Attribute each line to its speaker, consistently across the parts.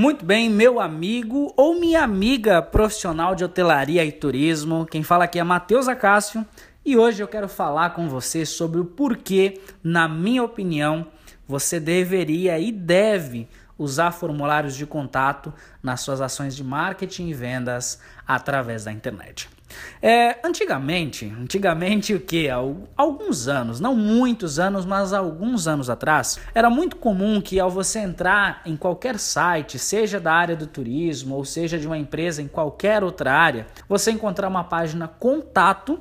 Speaker 1: Muito bem, meu amigo ou minha amiga profissional de hotelaria e turismo, quem fala aqui é Matheus Acácio e hoje eu quero falar com você sobre o porquê, na minha opinião, você deveria e deve usar formulários de contato nas suas ações de marketing e vendas através da internet. É, antigamente, antigamente o que? Alguns anos, não muitos anos, mas alguns anos atrás, era muito comum que ao você entrar em qualquer site, seja da área do turismo ou seja de uma empresa em qualquer outra área, você encontrar uma página contato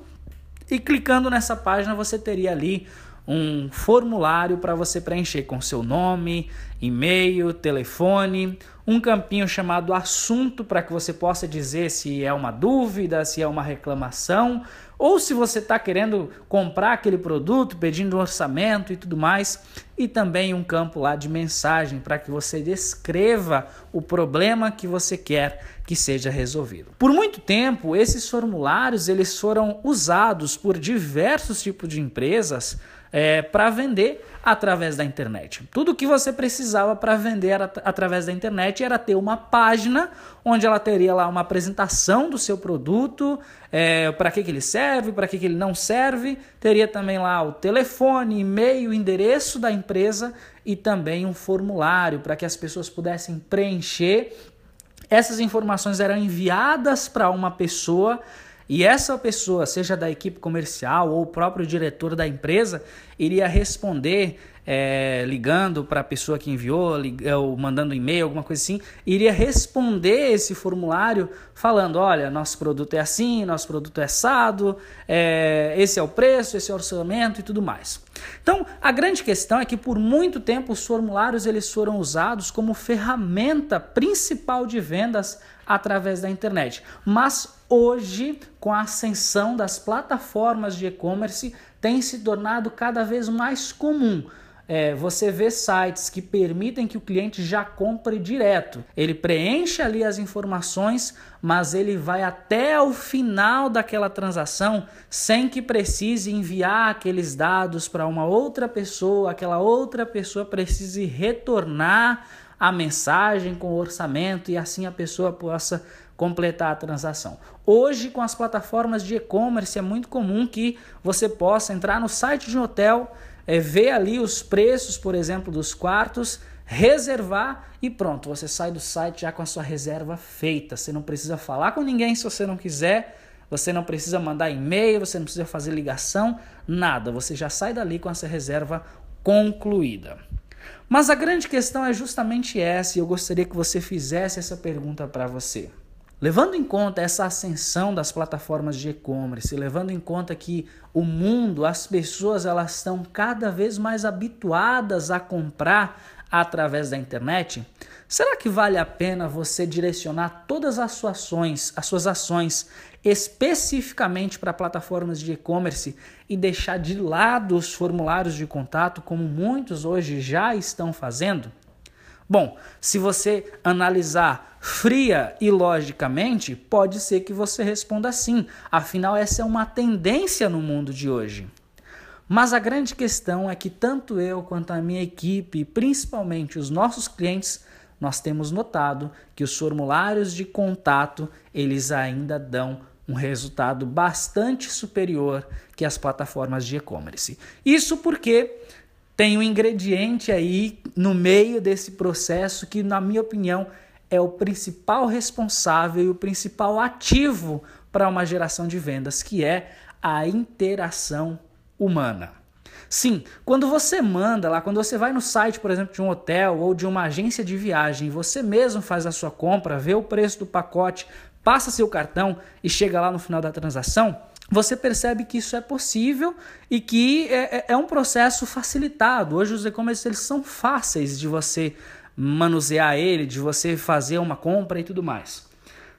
Speaker 1: e clicando nessa página você teria ali um formulário para você preencher com seu nome, e-mail, telefone, um campinho chamado assunto para que você possa dizer se é uma dúvida, se é uma reclamação, ou se você está querendo comprar aquele produto, pedindo um orçamento e tudo mais, e também um campo lá de mensagem para que você descreva o problema que você quer que seja resolvido. Por muito tempo, esses formulários eles foram usados por diversos tipos de empresas é, para vender através da internet. Tudo que você precisava para vender at através da internet era ter uma página onde ela teria lá uma apresentação do seu produto, é, para que, que ele serve, para que, que ele não serve, teria também lá o telefone, e-mail, endereço da empresa e também um formulário para que as pessoas pudessem preencher. Essas informações eram enviadas para uma pessoa e essa pessoa, seja da equipe comercial ou o próprio diretor da empresa, iria responder é, ligando para a pessoa que enviou, ou mandando e-mail, alguma coisa assim, iria responder esse formulário falando: olha, nosso produto é assim, nosso produto é assado, é, esse é o preço, esse é o orçamento e tudo mais. Então, a grande questão é que por muito tempo os formulários eles foram usados como ferramenta principal de vendas através da internet. Mas hoje, com a ascensão das plataformas de e-commerce, tem se tornado cada vez mais comum. É, você vê sites que permitem que o cliente já compre direto. Ele preenche ali as informações, mas ele vai até o final daquela transação sem que precise enviar aqueles dados para uma outra pessoa, aquela outra pessoa precise retornar a mensagem com o orçamento e assim a pessoa possa completar a transação. Hoje, com as plataformas de e-commerce, é muito comum que você possa entrar no site de um hotel, é, ver ali os preços, por exemplo, dos quartos, reservar e pronto, você sai do site já com a sua reserva feita. Você não precisa falar com ninguém se você não quiser. Você não precisa mandar e-mail, você não precisa fazer ligação, nada. Você já sai dali com essa reserva concluída. Mas a grande questão é justamente essa, e eu gostaria que você fizesse essa pergunta para você. Levando em conta essa ascensão das plataformas de e-commerce, levando em conta que o mundo, as pessoas, elas estão cada vez mais habituadas a comprar através da internet, será que vale a pena você direcionar todas as suas ações, as suas ações especificamente para plataformas de e-commerce e deixar de lado os formulários de contato como muitos hoje já estão fazendo? Bom, se você analisar fria e logicamente, pode ser que você responda sim. Afinal, essa é uma tendência no mundo de hoje. Mas a grande questão é que tanto eu quanto a minha equipe, principalmente os nossos clientes, nós temos notado que os formulários de contato, eles ainda dão um resultado bastante superior que as plataformas de e-commerce. Isso porque tem um ingrediente aí no meio desse processo que, na minha opinião, é o principal responsável e o principal ativo para uma geração de vendas, que é a interação humana. Sim, quando você manda lá, quando você vai no site, por exemplo, de um hotel ou de uma agência de viagem, você mesmo faz a sua compra, vê o preço do pacote, passa seu cartão e chega lá no final da transação, você percebe que isso é possível e que é, é, é um processo facilitado. Hoje os e-commerce eles são fáceis de você manusear ele, de você fazer uma compra e tudo mais.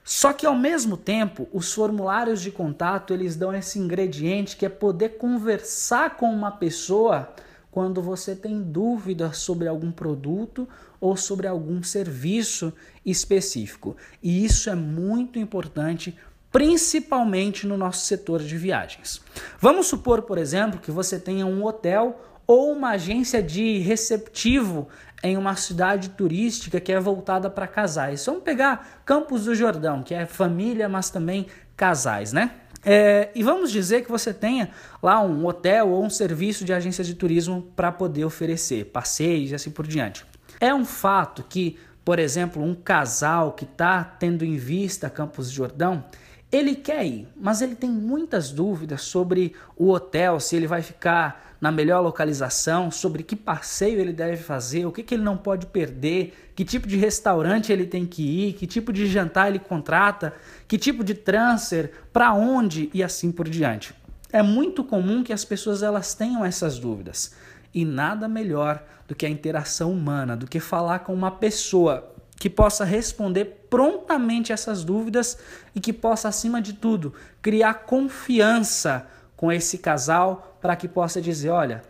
Speaker 1: Só que ao mesmo tempo, os formulários de contato, eles dão esse ingrediente que é poder conversar com uma pessoa quando você tem dúvidas sobre algum produto ou sobre algum serviço específico. E isso é muito importante principalmente no nosso setor de viagens. Vamos supor, por exemplo, que você tenha um hotel ou uma agência de receptivo em uma cidade turística que é voltada para casais. Vamos pegar Campos do Jordão, que é família, mas também casais, né? É, e vamos dizer que você tenha lá um hotel ou um serviço de agência de turismo para poder oferecer passeios e assim por diante. É um fato que, por exemplo, um casal que está tendo em vista Campos do Jordão, ele quer ir, mas ele tem muitas dúvidas sobre o hotel, se ele vai ficar na melhor localização, sobre que passeio ele deve fazer, o que, que ele não pode perder, que tipo de restaurante ele tem que ir, que tipo de jantar ele contrata, que tipo de transfer, para onde e assim por diante. É muito comum que as pessoas elas tenham essas dúvidas. E nada melhor do que a interação humana, do que falar com uma pessoa que possa responder prontamente essas dúvidas e que possa, acima de tudo, criar confiança com esse casal para que possa dizer: olha,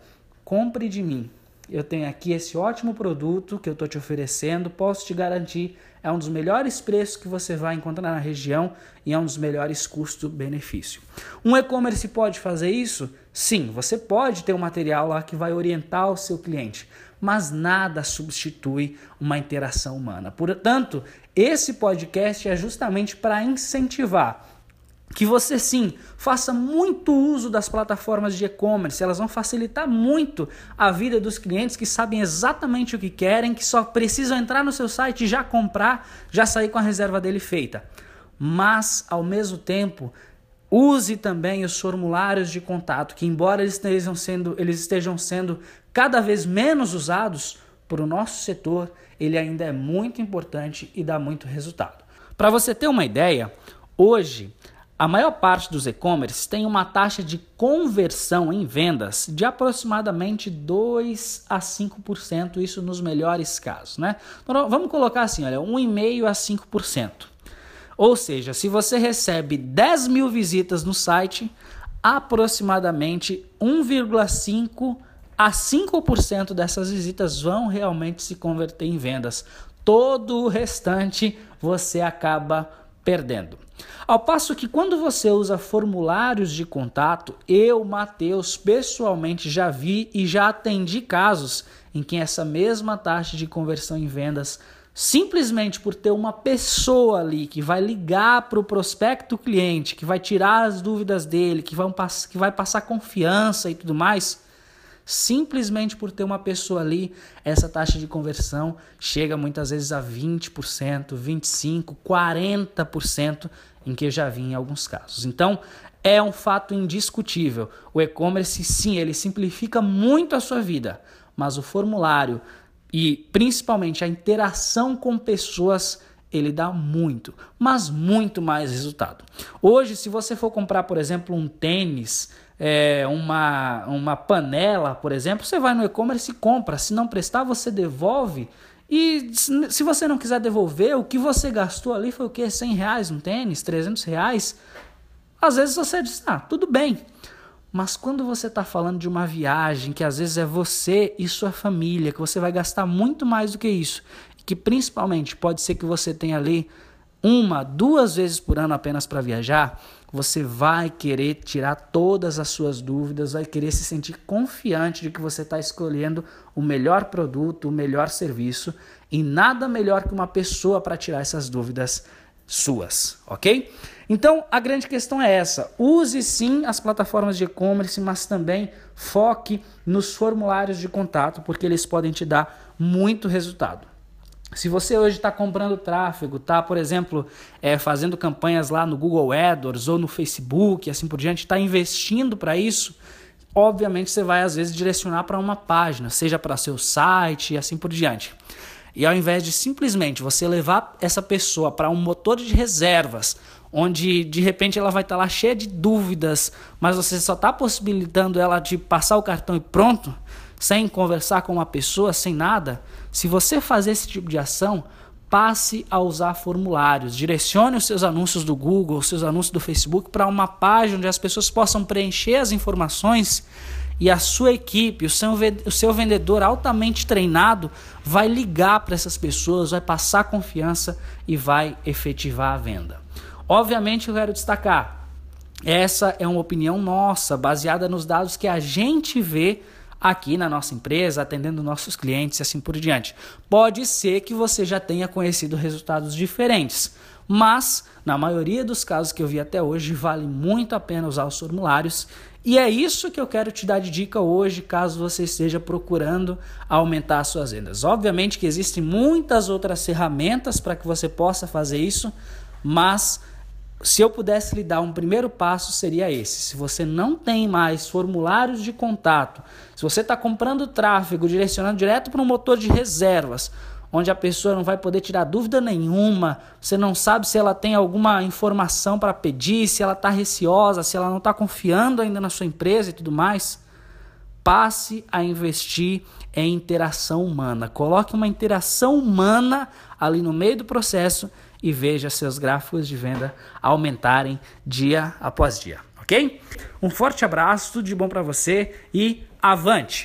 Speaker 1: compre de mim. Eu tenho aqui esse ótimo produto que eu estou te oferecendo, posso te garantir, é um dos melhores preços que você vai encontrar na região e é um dos melhores custo-benefício. Um e-commerce pode fazer isso? Sim, você pode ter um material lá que vai orientar o seu cliente, mas nada substitui uma interação humana. Portanto, esse podcast é justamente para incentivar que você sim faça muito uso das plataformas de e-commerce, elas vão facilitar muito a vida dos clientes que sabem exatamente o que querem, que só precisam entrar no seu site já comprar, já sair com a reserva dele feita. Mas, ao mesmo tempo, Use também os formulários de contato, que embora eles estejam sendo, eles estejam sendo cada vez menos usados por o nosso setor, ele ainda é muito importante e dá muito resultado. Para você ter uma ideia, hoje a maior parte dos e-commerce tem uma taxa de conversão em vendas de aproximadamente 2 a 5%, isso nos melhores casos, né? Então, vamos colocar assim, olha, 1,5 a 5%. Ou seja, se você recebe 10 mil visitas no site, aproximadamente 1,5 a 5% dessas visitas vão realmente se converter em vendas. Todo o restante você acaba perdendo. Ao passo que quando você usa formulários de contato, eu, Matheus, pessoalmente já vi e já atendi casos em que essa mesma taxa de conversão em vendas simplesmente por ter uma pessoa ali que vai ligar para o prospecto cliente, que vai tirar as dúvidas dele, que vai, que vai passar confiança e tudo mais, simplesmente por ter uma pessoa ali, essa taxa de conversão chega muitas vezes a 20%, 25%, 40%, em que eu já vi em alguns casos. Então, é um fato indiscutível. O e-commerce, sim, ele simplifica muito a sua vida, mas o formulário e principalmente a interação com pessoas ele dá muito, mas muito mais resultado. Hoje, se você for comprar, por exemplo, um tênis, é, uma, uma panela, por exemplo, você vai no e-commerce e compra. Se não prestar, você devolve. E se você não quiser devolver, o que você gastou ali foi o que? 100 reais um tênis, 300 reais? Às vezes você diz, ah, tudo bem. Mas quando você está falando de uma viagem que às vezes é você e sua família, que você vai gastar muito mais do que isso, que principalmente pode ser que você tenha ali uma, duas vezes por ano apenas para viajar, você vai querer tirar todas as suas dúvidas, vai querer se sentir confiante de que você está escolhendo o melhor produto, o melhor serviço e nada melhor que uma pessoa para tirar essas dúvidas suas, ok? Então a grande questão é essa: use sim as plataformas de e-commerce, mas também foque nos formulários de contato, porque eles podem te dar muito resultado. Se você hoje está comprando tráfego, está, por exemplo, é, fazendo campanhas lá no Google AdWords ou no Facebook, assim por diante, está investindo para isso, obviamente você vai às vezes direcionar para uma página, seja para seu site e assim por diante. E ao invés de simplesmente você levar essa pessoa para um motor de reservas, onde de repente ela vai estar tá lá cheia de dúvidas, mas você só está possibilitando ela de passar o cartão e pronto, sem conversar com uma pessoa, sem nada, se você fazer esse tipo de ação, passe a usar formulários. Direcione os seus anúncios do Google, os seus anúncios do Facebook para uma página onde as pessoas possam preencher as informações e a sua equipe, o seu, o seu vendedor altamente treinado vai ligar para essas pessoas, vai passar confiança e vai efetivar a venda. Obviamente, eu quero destacar: essa é uma opinião nossa, baseada nos dados que a gente vê aqui na nossa empresa, atendendo nossos clientes e assim por diante. Pode ser que você já tenha conhecido resultados diferentes, mas na maioria dos casos que eu vi até hoje, vale muito a pena usar os formulários. E é isso que eu quero te dar de dica hoje, caso você esteja procurando aumentar suas vendas. Obviamente que existem muitas outras ferramentas para que você possa fazer isso, mas se eu pudesse lhe dar um primeiro passo, seria esse. Se você não tem mais formulários de contato, se você está comprando tráfego direcionando direto para um motor de reservas, onde a pessoa não vai poder tirar dúvida nenhuma, você não sabe se ela tem alguma informação para pedir, se ela está receosa, se ela não está confiando ainda na sua empresa e tudo mais, passe a investir em interação humana. Coloque uma interação humana ali no meio do processo e veja seus gráficos de venda aumentarem dia após dia, ok? Um forte abraço, tudo de bom para você e avante!